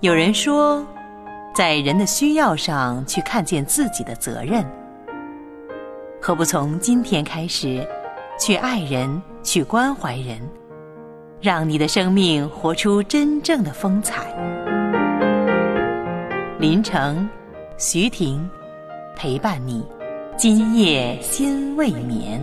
有人说在人的需要上去看见自己的责任。何不从今天开始去爱人去关怀人让你的生命活出真正的风采。林城徐婷陪伴你今夜心未眠。